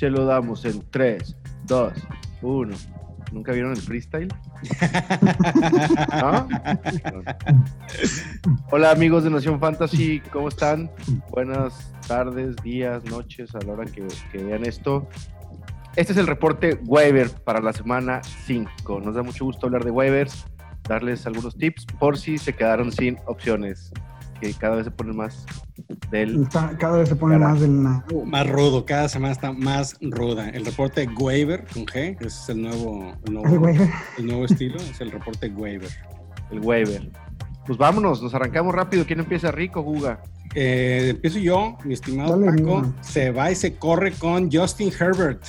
se lo damos en 3, 2, 1. ¿Nunca vieron el freestyle? ¿No? Hola amigos de Nación Fantasy, ¿cómo están? Buenas tardes, días, noches, a la hora que, que vean esto. Este es el reporte waiver para la semana 5. Nos da mucho gusto hablar de waivers, darles algunos tips por si se quedaron sin opciones, que cada vez se ponen más del... Está- cada vez se pone más del... na- Más rudo, cada semana está más ruda. El reporte waiver con G, ese es el nuevo, el nuevo, el nuevo estilo, es el reporte waiver. el waiver. Pues vámonos, nos arrancamos rápido. ¿Quién empieza rico, Juga? Eh, empiezo yo, mi estimado Dale, Paco. Se va y se corre con Justin Herbert,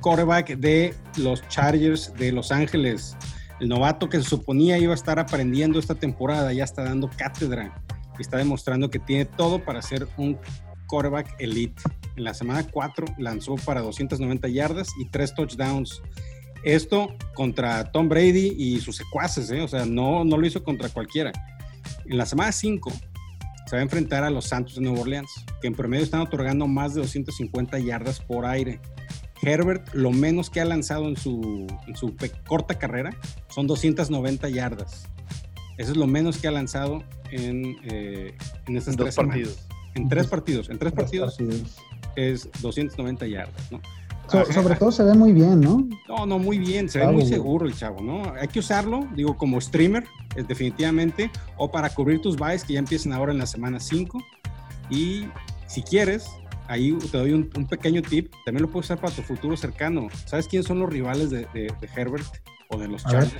quarterback de los Chargers de Los Ángeles. El novato que se suponía iba a estar aprendiendo esta temporada, ya está dando cátedra y está demostrando que tiene todo para ser un quarterback elite. En la semana 4 lanzó para 290 yardas y 3 touchdowns. Esto contra Tom Brady y sus secuaces, ¿eh? o sea, no, no lo hizo contra cualquiera. En la semana 5 se va a enfrentar a los Santos de Nueva Orleans, que en promedio están otorgando más de 250 yardas por aire. Herbert, lo menos que ha lanzado en su, su corta carrera son 290 yardas. Eso es lo menos que ha lanzado en, eh, en estas En dos tres semanas. partidos. En tres partidos. En tres Tres partidos partidos. es 290 yardas, ¿no? So- Ajá. sobre todo se ve muy bien, ¿no? No, no, muy bien, se ve Chavo, muy güey. seguro el chavo, ¿no? Hay que usarlo, digo, como streamer, es definitivamente, o para cubrir tus buys que ya empiezan ahora en la semana 5. Y si quieres, ahí te doy un, un pequeño tip, también lo puedes usar para tu futuro cercano. ¿Sabes quiénes son los rivales de, de- de Herbert o de los. Chargers?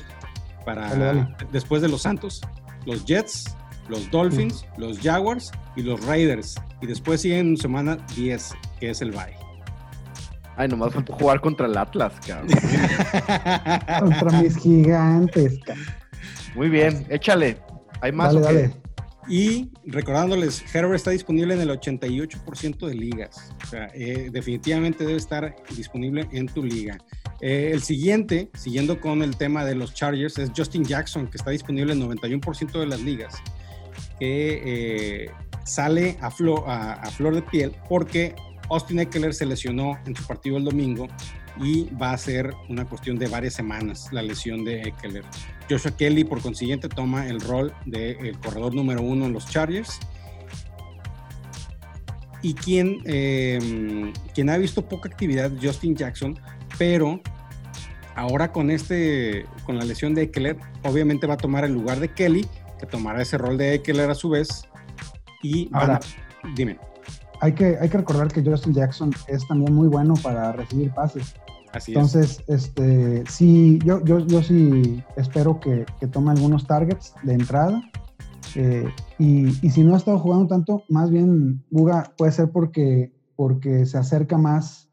Para, Dale, dale. Después de los Santos, los Jets, los Dolphins, los Jaguars y los Raiders. Y después siguen semana 10, que es el bye. Ay, nomás faltó jugar contra el Atlas, cabrón. Contra mis gigantes. ca- Muy bien, échale. ¿Hay más dale. Y recordándoles, Herbert está disponible en el 88% de ligas. O sea, eh, definitivamente debe estar disponible en tu liga. Eh, el siguiente, siguiendo con el tema de los Chargers, es Justin Jackson, que está disponible en 91% de las ligas. Que eh, sale a, flo- a- flor de piel porque Austin Eckler se lesionó en su partido el domingo y va a ser una cuestión de varias semanas la lesión de Eckler. Joshua Kelly, por consiguiente, toma el rol del corredor número uno en los Chargers. Y quien, eh, quien ha visto poca actividad, Justin Jackson, pero ahora con, este, con la lesión de Eckler, obviamente va a tomar el lugar de Kelly, que tomará ese rol de Eckler a su vez. Y Ahora. dime, Hay que, hay que recordar que Justin Jackson es también muy bueno para recibir pases. así es. Entonces, este, sí, yo, yo, yo sí espero que, que tome algunos targets de entrada. Eh, y, y si no ha estado jugando tanto, más bien Buga puede ser porque, porque se acerca más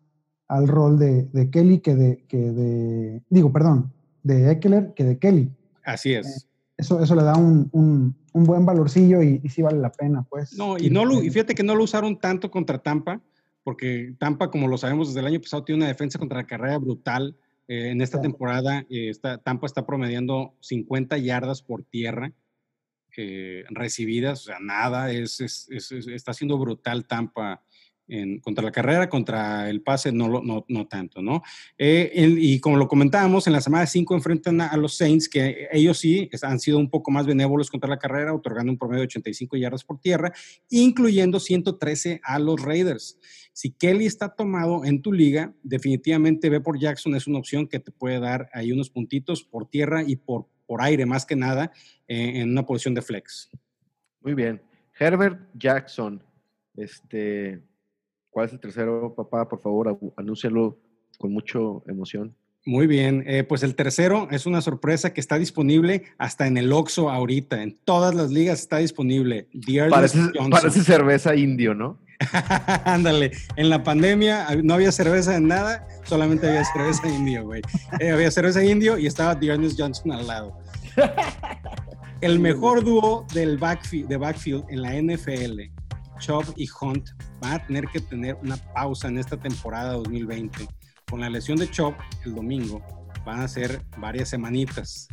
al rol de, de Kelly que de, que de, digo, perdón, de Eckler que de Kelly. Así es. Eso, eso le da un, un, un buen valorcillo y, y sí vale la pena, pues. No, y, no lo, y fíjate que no lo usaron tanto contra Tampa, porque Tampa, como lo sabemos desde el año pasado, tiene una defensa contra la carrera brutal. Eh, en esta temporada, eh, está- Tampa está promediando 50 yardas por tierra eh, recibidas, o sea, nada, es- es- está siendo brutal Tampa contra la carrera, contra el pase, no, tanto, ¿no? Eh, y como lo comentábamos, en la semana 5 enfrentan a, los Saints, que ellos sí han sido un poco más benévolos contra la carrera, otorgando un promedio de 85 yardas por tierra, incluyendo 113 a los Raiders. Si Kelly está tomado en tu liga, definitivamente ve por Jackson es una opción que te puede dar ahí unos puntitos por tierra y por, por aire, más que nada, eh, en una posición de flex. Muy bien. Herbert Jackson. Este, ¿cuál es el tercero, papá? Por favor, anúncialo con mucha emoción. Muy bien, eh, pues el tercero es una sorpresa que está disponible hasta en el Oxxo ahorita, en todas las ligas está disponible. Parece, parece cerveza indio, ¿no? Ándale, en la pandemia no había cerveza en nada, solamente había cerveza indio, güey. Eh, había cerveza indio y estaba Dearness Johnson al lado. El mejor dúo del backfield, de backfield en la NFL, Chubb y Hunt, van a tener que tener una pausa en esta temporada 2020. Con la lesión de Chubb el domingo, van a ser varias semanitas.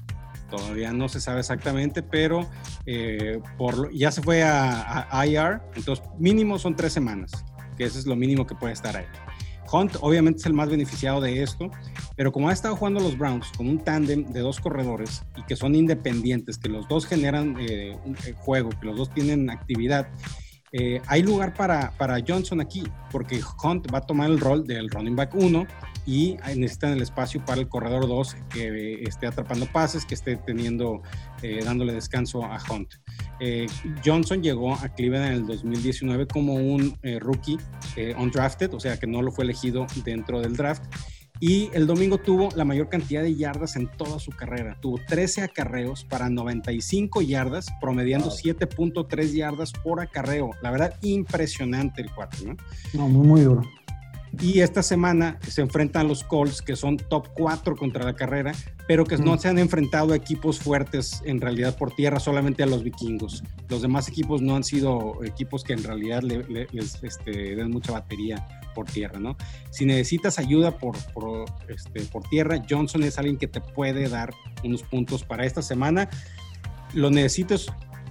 Todavía no se sabe exactamente, pero eh, por ya se fue a, a IR, entonces mínimo son tres semanas, que eso es lo mínimo que puede estar ahí. Hunt obviamente es el más beneficiado de esto, pero como ha estado jugando los Browns con un tándem de dos corredores y que son independientes, que los dos generan eh, un eh, juego, que los dos tienen actividad, eh, hay lugar para, para Johnson aquí, porque Hunt va a tomar el rol del running back 1 y necesitan el espacio para el corredor 2 que esté atrapando pases, que esté teniendo, eh, dándole descanso a Hunt. Eh, Johnson llegó a Cleveland en el 2019 como un rookie undrafted, o sea que no lo fue elegido dentro del draft y el domingo tuvo la mayor cantidad de yardas en toda su carrera. Tuvo 13 acarreos para 95 yardas, promediando 7.3 yardas por acarreo. La verdad, impresionante el cuarto, ¿no? No, muy, muy duro. Y esta semana se enfrentan los Colts, que son top 4 contra la carrera, pero que no se han enfrentado a equipos fuertes en realidad por tierra, solamente a los vikingos. Los demás equipos no han sido equipos que en realidad les este, den mucha batería por tierra, ¿no? Si necesitas ayuda por, por, este, por tierra, Johnson es alguien que te puede dar unos puntos para esta semana. Lo necesitas,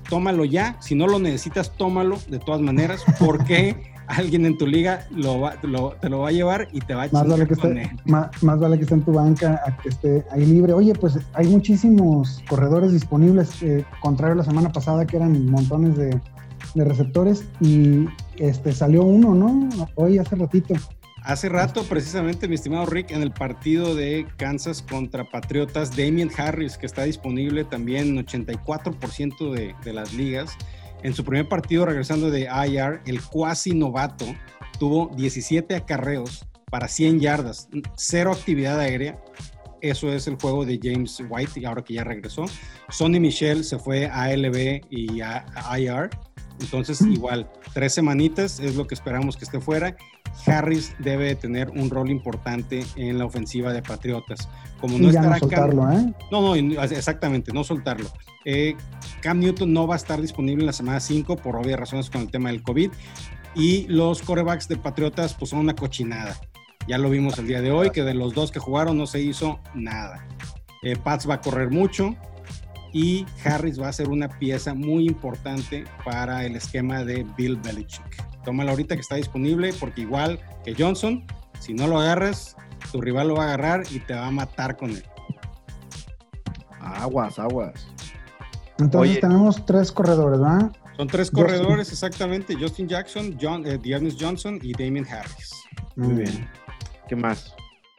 tómalo ya. Si no lo necesitas, tómalo de todas maneras, porque alguien en tu liga lo, te lo va a llevar y te va a más vale que esté, más, vale que esté en tu banca a que esté ahí libre. Oye, pues hay muchísimos corredores disponibles, eh, contrario a la semana pasada que eran montones de, de receptores y este salió uno, ¿no? Hoy hace ratito. Hace rato, precisamente, mi estimado Rick, en el partido de Kansas contra Patriotas, Damien Harris, que está disponible también en 84% de, de las ligas. En su primer partido, regresando de IR, el cuasi novato tuvo 17 acarreos para 100 yardas, cero actividad aérea. Eso es el juego de James White, y ahora que ya regresó. Sonny Michel se fue a LB y a IR entonces, igual, tres semanitas es lo que esperamos que esté fuera. Harris debe tener un rol importante en la ofensiva de Patriotas. Como no estará no soltarlo, ¿eh? No, no, exactamente, no soltarlo. Eh, Cam Newton no va a estar disponible en la semana 5 por obvias razones con el tema del COVID. Y los corebacks de Patriotas, pues son una cochinada. Ya lo vimos el día de hoy, que de los dos que jugaron no se hizo nada. Eh, Pats va a correr mucho, y Harris va a ser una pieza muy importante para el esquema de Bill Belichick. Tómalo ahorita que está disponible porque igual que Johnson, si no lo agarras, tu rival lo va a agarrar y te va a matar con él. Aguas, aguas. Entonces tenemos tres corredores, ¿verdad? Son tres corredores, exactamente. Justin Jackson, John, eh, Johnson y Damien Harris. Muy bien. ¿Qué más?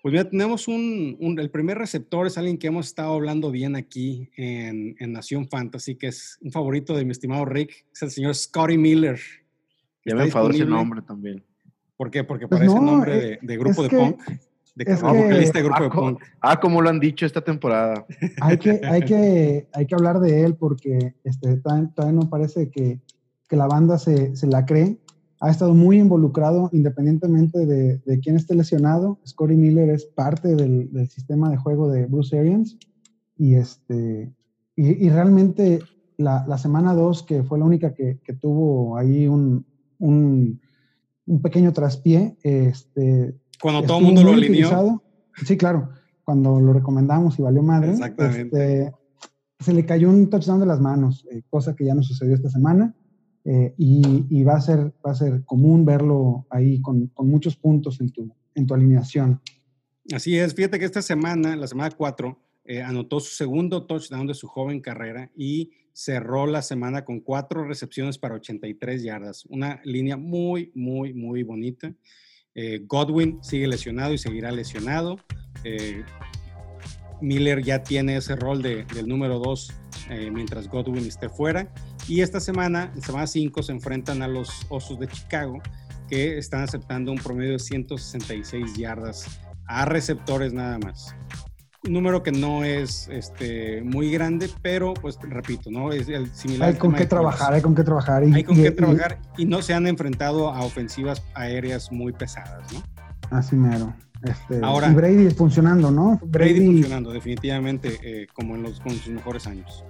Pues mira, tenemos un, el primer receptor, es alguien que hemos estado hablando bien aquí en, Nación Fantasy, que es un favorito de mi estimado Rick, es el señor Scotty Miller. Ya me enfadó ese nombre también. ¿Por qué? Porque pues parece nombre eh, de, grupo de punk. De que, vocalista de grupo de punk. Ah, como lo han dicho esta temporada. Hay que, hay que, hay que hablar de él porque este, todavía, no parece que, que la banda se, se la cree ha estado muy involucrado independientemente de, de quién esté lesionado. Scotty Miller es parte del, del, sistema de juego de Bruce Arians y, este, y, realmente la, la semana 2, que fue la única que, que tuvo ahí un, un, un, pequeño traspié. Este, Cuando todo el mundo lo alineó. Sí, claro, cuando lo recomendamos y valió madre. Exactamente. Este, se le cayó un touchdown de las manos, eh, cosa que ya no sucedió esta semana. Eh, y, va, a ser, va a ser común verlo ahí con, con, muchos puntos en tu, en tu alineación. Así es, fíjate que esta semana, la semana 4, eh, anotó su segundo touchdown de su joven carrera y cerró la semana con cuatro recepciones para 83 yardas. Una línea muy, muy, muy bonita. Eh, Godwin sigue lesionado y seguirá lesionado. Miller ya tiene ese rol de, del número 2 mientras Godwin esté fuera. Y esta semana, en semana 5, se enfrentan a los Osos de Chicago, que están aceptando un promedio de 166 yardas a receptores nada más. Un número que no es este, muy grande, pero pues repito, ¿no? Es el similar. Hay con qué trabajar, hay con qué trabajar. Y, hay con qué trabajar y no se han enfrentado a ofensivas aéreas muy pesadas, ¿no? Así mero. Este, Ahora, y Brady funcionando, ¿no? Brady, funcionando, definitivamente, eh, como en los, con sus mejores años.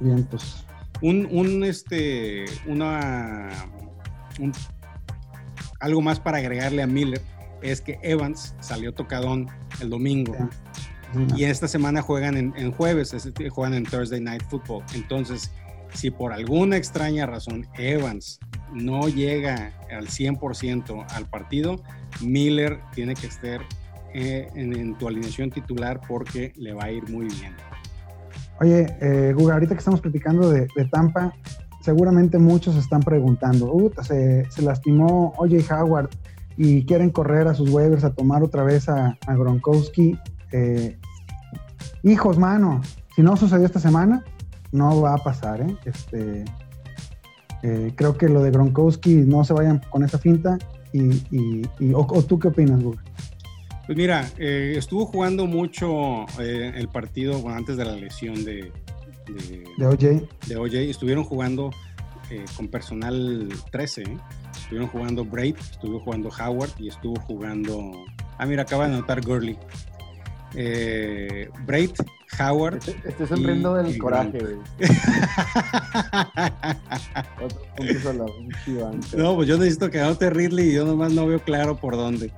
Bien, pues un, un este, una, algo más para agregarle a Miller es que Evans salió tocadón el domingo. Y esta semana juegan en, jueves, juegan en Thursday Night Football. Entonces, si por alguna extraña razón Evans no llega al 100% al partido, Miller tiene que estar eh, en, tu alineación titular porque le va a ir muy bien. Oye, eh, Guga, ahorita que estamos platicando de, Tampa, seguramente muchos están preguntando, se, se, lastimó Oye Howard y quieren correr a sus waivers a tomar otra vez a, Gronkowski. Eh, hijos, mano, si no sucedió esta semana, no va a pasar, ¿eh? Este, eh, creo que lo de Gronkowski no se vayan con esa finta. Y, o, tú qué opinas, Guga? Pues mira, eh, estuvo jugando mucho eh, el partido antes de la lesión de, de, OJ. De OJ. Estuvieron jugando con personal 13. Estuvieron jugando Braid, estuvo jugando Howard y estuvo jugando. Ah, mira, acaba de anotar Gurley. Braid, Howard. Estoy, sonriendo del coraje, güey. no, pues yo necesito que anote Ridley y yo nomás no veo claro por dónde.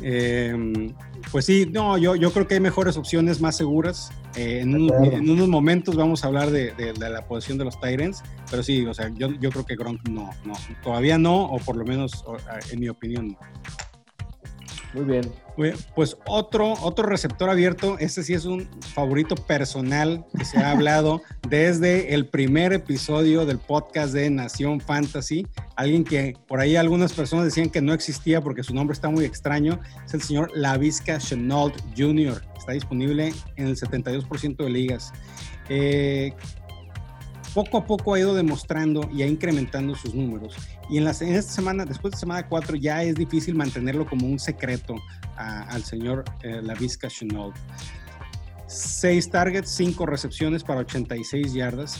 Em, pues sí, no, yo, yo creo que hay mejores opciones más seguras. Eh, en, unos momentos vamos a hablar de, la posición de los Tyrants, pero sí, o sea, yo, yo creo que Gronk no, no, todavía no, o por lo menos en mi opinión no. Muy bien. Pues otro, otro receptor abierto, este sí es un favorito personal que se ha hablado desde el primer episodio del podcast de Nación Fantasy. Alguien que por ahí algunas personas decían que no existía porque su nombre está muy extraño. Es el señor Lavisca Chenault Jr. Está disponible en el 72% de ligas. Eh, poco a poco ha ido demostrando y ha incrementando sus números. Y en, la, en esta semana, después de semana 4, ya es difícil mantenerlo como un secreto al señor eh, Lavisca Chenault. Seis targets, cinco recepciones para 86 yardas.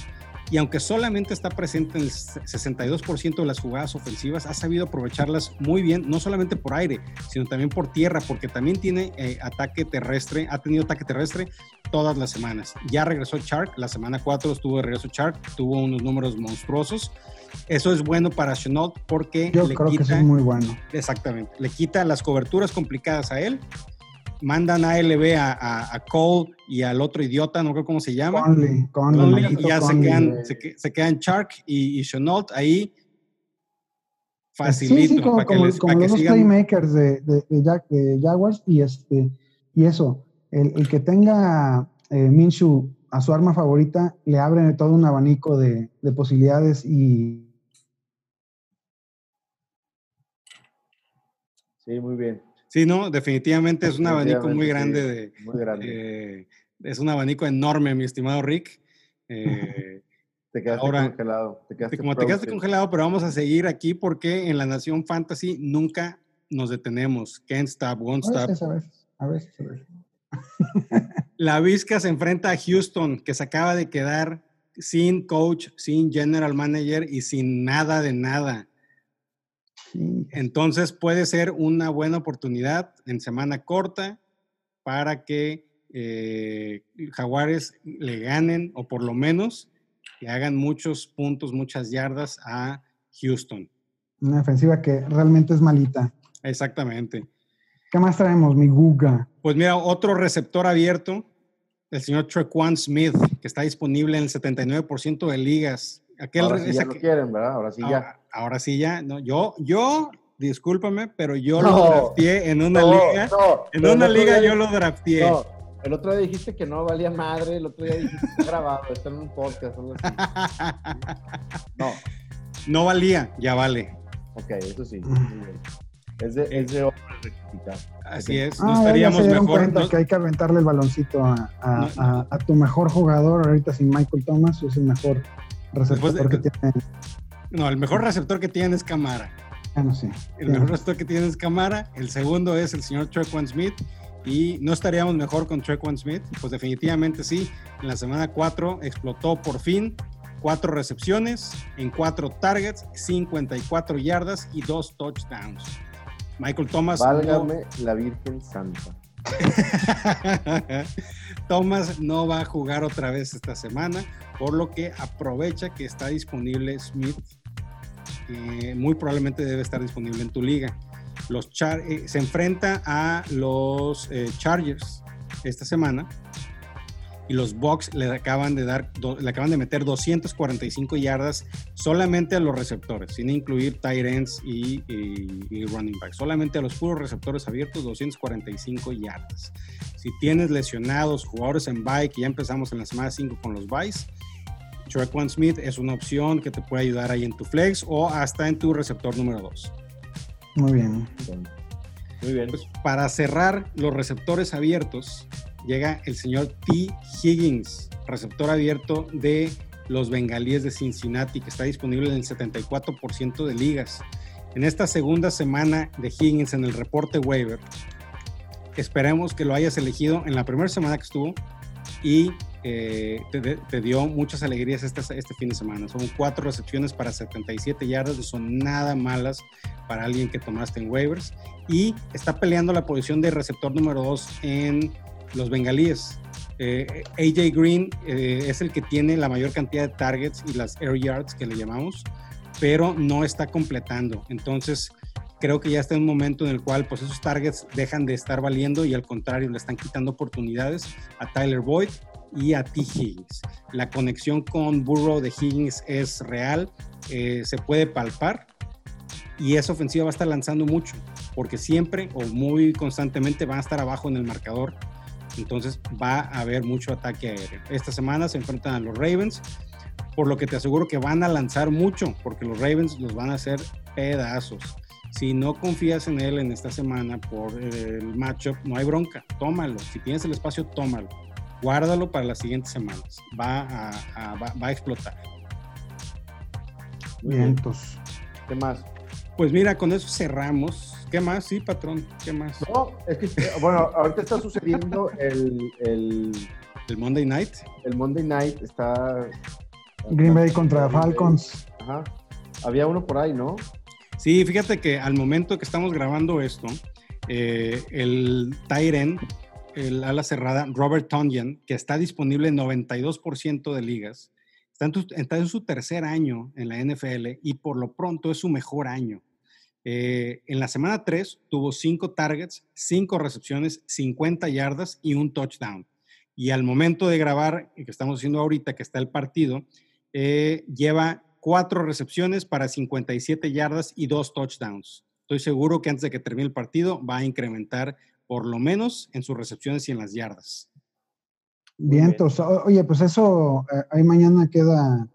Y aunque solamente está presente en el 62% de las jugadas ofensivas, ha sabido aprovecharlas muy bien, no solamente por aire, sino también por tierra, porque también tiene eh, ataque terrestre, ha tenido ataque terrestre todas las semanas. Ya regresó Chark, la semana 4 estuvo de regreso Chark, tuvo unos números monstruosos. Eso es bueno para Chenault porque Yo creo que es muy bueno. Exactamente, le quita las coberturas complicadas a él. Mandan a LB a, Cole y al otro idiota, no creo cómo se llama. Conley, Conley, y ya se quedan, se, quedan Chark y, y Chenault ahí facilito. Sí, sí, como, los dos playmakers de, de, Jaguars y, este, y eso, el, que tenga eh, Minshu a su arma favorita le abre todo un abanico de, posibilidades y... Sí, muy bien. Sí, no, definitivamente es un abanico muy grande. de, muy grande. Eh, es un abanico enorme, mi estimado Rick. Eh, te quedaste congelado. como te quedaste congelado, pero vamos a seguir aquí porque en la Nación Fantasy nunca nos detenemos. Can't stop, won't stop. A veces, a veces. A veces. La Vizca se enfrenta a Houston, que se acaba de quedar sin coach, sin general manager y sin nada de nada. Entonces puede ser una buena oportunidad en semana corta para que eh, Jaguares le ganen o por lo menos le hagan muchos puntos, muchas yardas a Houston. Una defensiva que realmente es malita. Exactamente. ¿Qué más traemos, mi Guga? Pues mira, otro receptor abierto, el señor Trequan Smith, que está disponible en el 79% de ligas. Ahora sí ya lo quieren, ¿verdad? Ahora sí ya. Ahora sí ya. No, yo, yo, discúlpame, pero yo lo drafté en una liga. en una liga yo lo drafté. El otro día dijiste que no valía madre, el otro día dijiste que está grabado, está en un podcast, algo así. No. No valía, ya vale. Ok, eso sí. Es de, es de Así es, no ah, estaríamos mejor. que hay que aventarle el baloncito a, a, tu mejor jugador ahorita sin Michael Thomas, es el mejor receptor que tiene. No, el mejor receptor que tiene es Camara. Ah, no sé. El mejor receptor que tiene es Camara. El segundo es el señor Trequan Smith. Y no estaríamos mejor con Trequan Smith. Pues definitivamente sí. En la semana 4 explotó por fin cuatro recepciones en cuatro targets, 54 yardas y dos touchdowns. Michael Thomas. Válgame la Virgen Santa. Thomas no va a jugar otra vez esta semana, por lo que aprovecha que está disponible Smith. Eh, muy probablemente debe estar disponible en tu liga. Los eh, se enfrenta a los eh, Chargers esta semana. y los Bucks le acaban de dar, le acaban de meter 245 yardas solamente a los receptores, sin incluir tight ends y, running backs. Solamente a los puros receptores abiertos, 245 yardas. Si tienes lesionados, jugadores en bye, que ya empezamos en la semana 5 con los byes, One Smith es una opción que te puede ayudar ahí en tu flex o hasta en tu receptor número 2. Muy bien. Muy bien. Pues para cerrar los receptores abiertos, llega el señor T. Higgins, receptor abierto de los Bengalíes de Cincinnati, que está disponible en el 74% de ligas. En esta segunda semana de Higgins en el reporte waiver, esperemos que lo hayas elegido en la primera semana que estuvo y eh, te, dio muchas alegrías este, este fin de semana. Son cuatro recepciones para 77 yardas, no son nada malas para alguien que tomaste en waivers. Y está peleando la posición de receptor número 2 en los bengalíes. Eh, AJ Green eh, es el que tiene la mayor cantidad de targets y las air yards que le llamamos, pero no está completando. Entonces, creo que ya está en un momento en el cual pues esos targets dejan de estar valiendo y al contrario le están quitando oportunidades a Tyler Boyd y a T. Higgins. La conexión con Burrow de Higgins es real, eh, se puede palpar y esa ofensiva va a estar lanzando mucho, porque siempre o muy constantemente van a estar abajo en el marcador. Entonces va a haber mucho ataque aéreo. Esta semana se enfrentan a los Ravens, por lo que te aseguro que van a lanzar mucho, porque los Ravens los van a hacer pedazos. Si no confías en él en esta semana por el matchup, no hay bronca, tómalo. Si tienes el espacio, tómalo guárdalo para las siguientes semanas. Va a, va, a explotar. Vientos. ¿Qué más? Pues mira, con eso cerramos. ¿Qué más? Sí, patrón, ¿qué más? No, es que, bueno, ahorita está sucediendo el, el, el Monday Night. El Monday Night está... Green Bay contra Falcons. Ajá. Había uno por ahí, ¿no? Sí, fíjate que al momento que estamos grabando esto, eh, el Tyren el ala cerrada Robert Tonyan, que está disponible en 92% de ligas. Está en, su tercer año en la NFL y por lo pronto es su mejor año. Eh, en la semana 3 tuvo 5 targets, 5 recepciones, 50 yardas y un touchdown. Y al momento de grabar, que estamos haciendo ahorita, que está el partido, eh, lleva 4 recepciones para 57 yardas y 2 touchdowns. Estoy seguro que antes de que termine el partido va a incrementar por lo menos en sus recepciones y en las yardas. Vientos. Oye, pues eso, eh, ahí mañana queda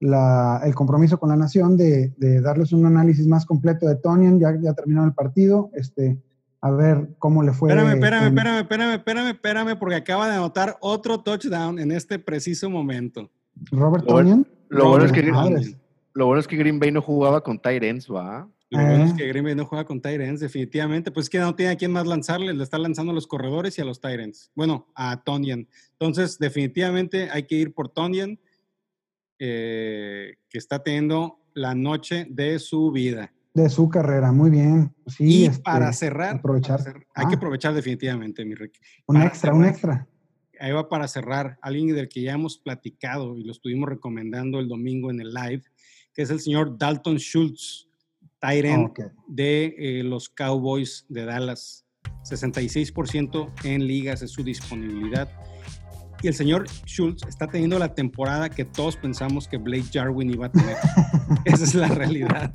el compromiso con la nación de, darles un análisis más completo de Tonian, ya, ya terminó el partido, este, a ver cómo le fue. Espérame, espérame, espérame, espérame, espérame, espérame, porque acaba de anotar otro touchdown en este preciso momento. Robert Tonian. Lo, bueno, es que, lo bueno es que Green Bay no jugaba con Tyrants, ¿va? Lo bueno es que Green Bay no juega con Tyrants, definitivamente. Pues es que no tiene a quién más lanzarle, le está lanzando a los corredores y a los Tyrants. Bueno, a Tonyan. Entonces, definitivamente hay que ir por Tonyan, eh, que está teniendo la noche de su vida. De su carrera, muy bien. Sí, y este, para cerrar, aprovechar. hay que ah. aprovechar definitivamente, mi Rick. Un extra, un extra. Ahí va para cerrar, alguien del que ya hemos platicado y lo estuvimos recomendando el domingo en el live, que es el señor Dalton Schultz Tyren de eh, los Cowboys de Dallas. 66% en ligas es su disponibilidad. Y el señor Schultz está teniendo la temporada que todos pensamos que Blake Jarwin iba a tener. Esa es la realidad.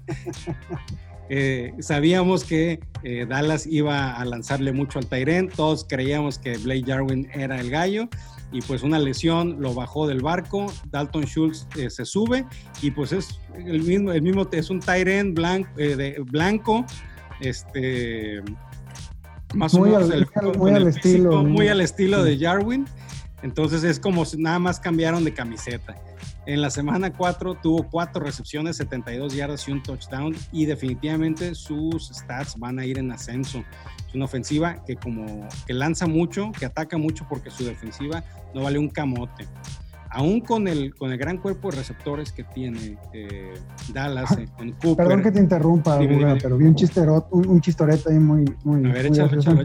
Eh, sabíamos que eh, Dallas iba a lanzarle mucho al Tyren, todos creíamos que Blake Jarwin era el gallo y pues una lesión lo bajó del barco, Dalton Schultz eh, se sube y pues es el mismo, el mismo es un Tyren blanco, de, blanco, este más muy o menos al, muy, al estilo, muy al estilo de Jarwin, entonces es como si nada más cambiaron de camiseta. En la semana 4 tuvo 4 recepciones, 72 yardas y un touchdown y definitivamente sus stats van a ir en ascenso. Es una ofensiva que como que lanza mucho, que ataca mucho porque su defensiva no vale un camote. Aún con el, con el gran cuerpo de receptores que tiene eh, Dallas, eh, con Cooper. Perdón que te interrumpa, pero vi un, chisterot, un, chistorete ahí muy... muy a ver, échalo, échalo,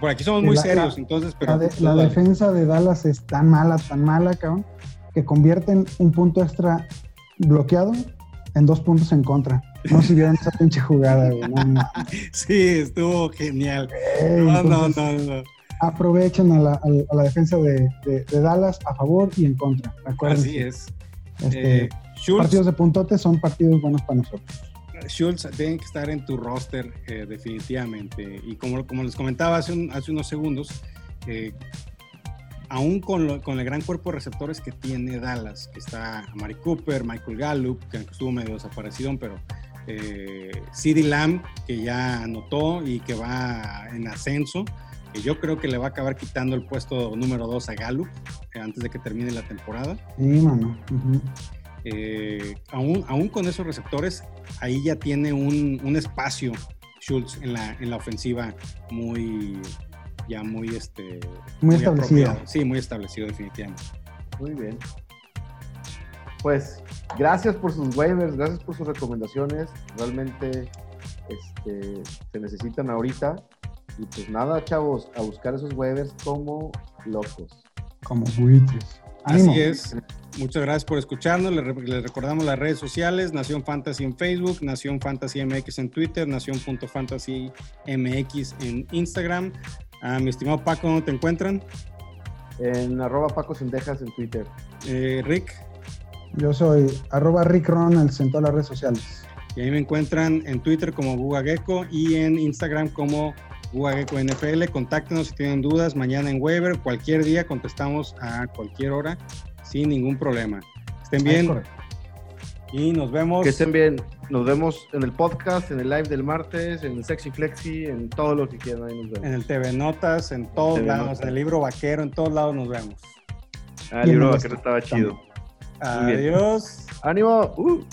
Por aquí somos muy serios, entonces... Pero, la, la defensa de Dallas es tan mala, tan mala, cabrón que convierten un punto extra bloqueado en dos puntos en contra. No si vieron esa pinche jugada, Sí, estuvo genial. no, no, no, aprovechen a la, a la defensa de, de, Dallas a favor y en contra. Así es. Este, eh, partidos de puntote son partidos buenos para nosotros. Schultz tiene que estar en tu roster eh, definitivamente. Y como, como les comentaba hace, hace unos segundos, eh, aún con, con, el gran cuerpo de receptores que tiene Dallas, que está Mari Cooper, Michael Gallup, que estuvo medio desaparecido, pero eh, CD Lamb, que ya anotó y que va en ascenso, que yo creo que le va a acabar quitando el puesto número 2 a Gallup eh, antes de que termine la temporada. Sí, mano. Eh, aún, aún con esos receptores, ahí ya tiene un, un espacio Schultz en la, en la ofensiva muy, ya muy, este, muy, establecido. Sí, muy establecido definitivamente. Muy bien. Pues gracias por sus waivers, gracias por sus recomendaciones. Realmente este, se necesitan ahorita. Y pues nada, chavos, a buscar esos waivers como locos. Como buitres. Así es. Muchas gracias por escucharnos. Les, recordamos las redes sociales, Nación Fantasy en Facebook, Nación Fantasy MX en Twitter, Nación.fantasy MX en Instagram. Ah, mi estimado Paco, ¿dónde te encuentran? En arroba Paco Sendejas en Twitter. Eh, Rick. Yo soy arroba Rick Ronalds en todas las redes sociales. Y ahí me encuentran en Twitter como Gugagecko y en Instagram como Gugagecko NFL. Contáctenos si tienen dudas mañana en Weber. Cualquier día contestamos a cualquier hora sin ningún problema. Estén bien. Y nos vemos. Que estén bien. Nos vemos en el podcast, en el live del martes, en el Sexy Flexi, en todo lo que quieran. Ahí nos vemos. En el TV Notas, en todos lados, en el libro vaquero, en todos lados nos vemos. Ah, el libro vaquero estaba chido. Adiós. Ánimo. Uh.